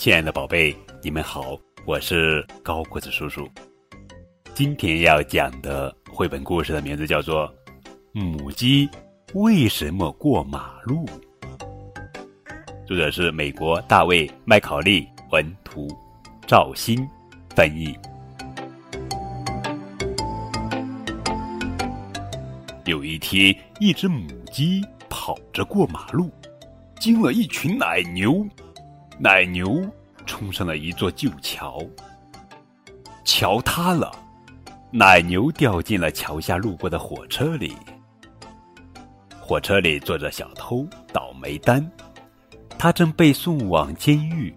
亲爱的宝贝，你们好，我是高个子叔叔。今天要讲的绘本故事的名字叫做《母鸡为什么过马路》，作者是美国大卫·麦考利文图，赵鑫翻译。有一天，一只母鸡跑着过马路，惊了一群奶牛。奶牛冲上了一座旧桥，桥塌了，奶牛掉进了桥下路过的火车里。火车里坐着小偷倒霉蛋，他正被送往监狱。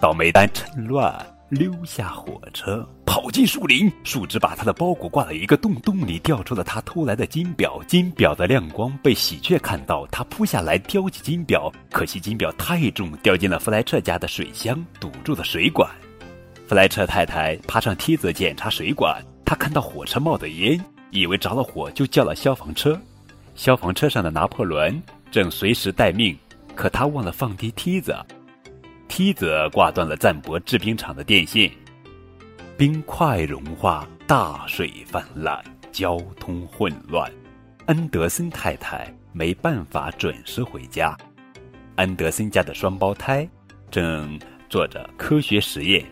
倒霉蛋趁乱。溜下火车，跑进树林，树枝把他的包裹挂在一个洞，洞里掉出了他偷来的金表。金表的亮光被喜鹊看到，他扑下来叼起金表，可惜金表太重，掉进了弗莱彻家的水箱，堵住了水管。弗莱彻太太爬上梯子检查水管，她看到火车冒的烟，以为着了火，就叫了消防车。消防车上的拿破仑正随时待命，可他忘了放低梯子。梯子挂断了赞博制冰厂的电线，冰块融化，大水泛滥，交通混乱。安德森太太没办法准时回家。安德森家的双胞胎正做着科学实验，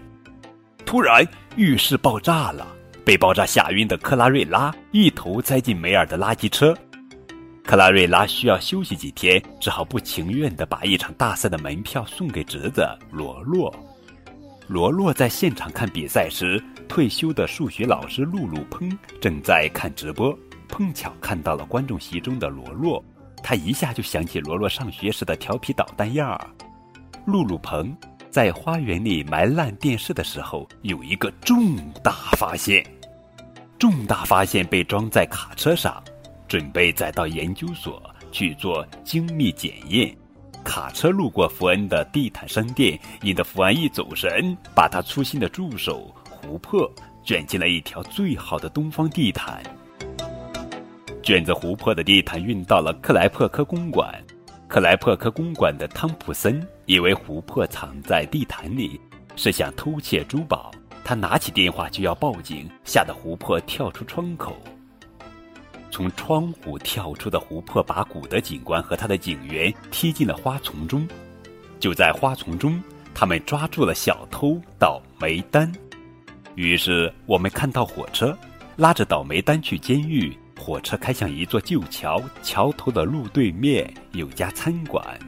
突然浴室爆炸了，被爆炸吓晕的克拉瑞拉一头栽进梅尔的垃圾车。克拉瑞拉需要休息几天，只好不情愿地把一场大赛的门票送给侄子罗洛。罗洛在现场看比赛时，退休的数学老师露露砰正在看直播，碰巧看到了观众席中的罗洛，他一下就想起罗洛上学时的调皮捣蛋样儿。露露鹏在花园里埋烂电视的时候，有一个重大发现，重大发现被装在卡车上。准备再到研究所去做精密检验。卡车路过福恩的地毯商店，引得福安一走神，把他粗心的助手琥珀卷进了一条最好的东方地毯。卷着琥珀的地毯运到了克莱珀科公馆。克莱珀科公馆的汤普森以为琥珀藏在地毯里，是想偷窃珠宝。他拿起电话就要报警，吓得琥珀跳出窗口。从窗户跳出的湖泊，把古德警官和他的警员踢进了花丛中。就在花丛中，他们抓住了小偷倒霉丹。于是我们看到火车拉着倒霉丹去监狱。火车开向一座旧桥，桥头的路对面有家餐馆。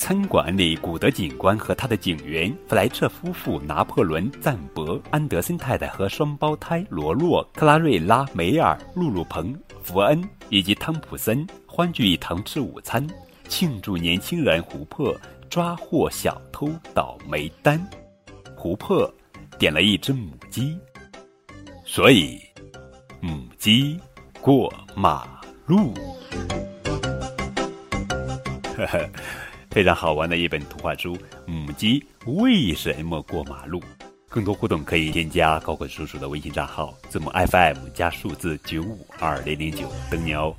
餐馆里，古德警官和他的警员弗莱彻夫妇、拿破仑、赞伯、安德森太太和双胞胎罗洛、克拉瑞拉、梅尔、露露彭、福恩以及汤普森欢聚一堂吃午餐，庆祝年轻人琥珀抓获小偷倒霉丹。琥珀点了一只母鸡，所以母鸡过马路。呵呵。非常好玩的一本图画书《母鸡为什么过马路》。更多互动可以添加高管叔叔的微信账号，字母 FM 加数字九五二零零九，等你哦。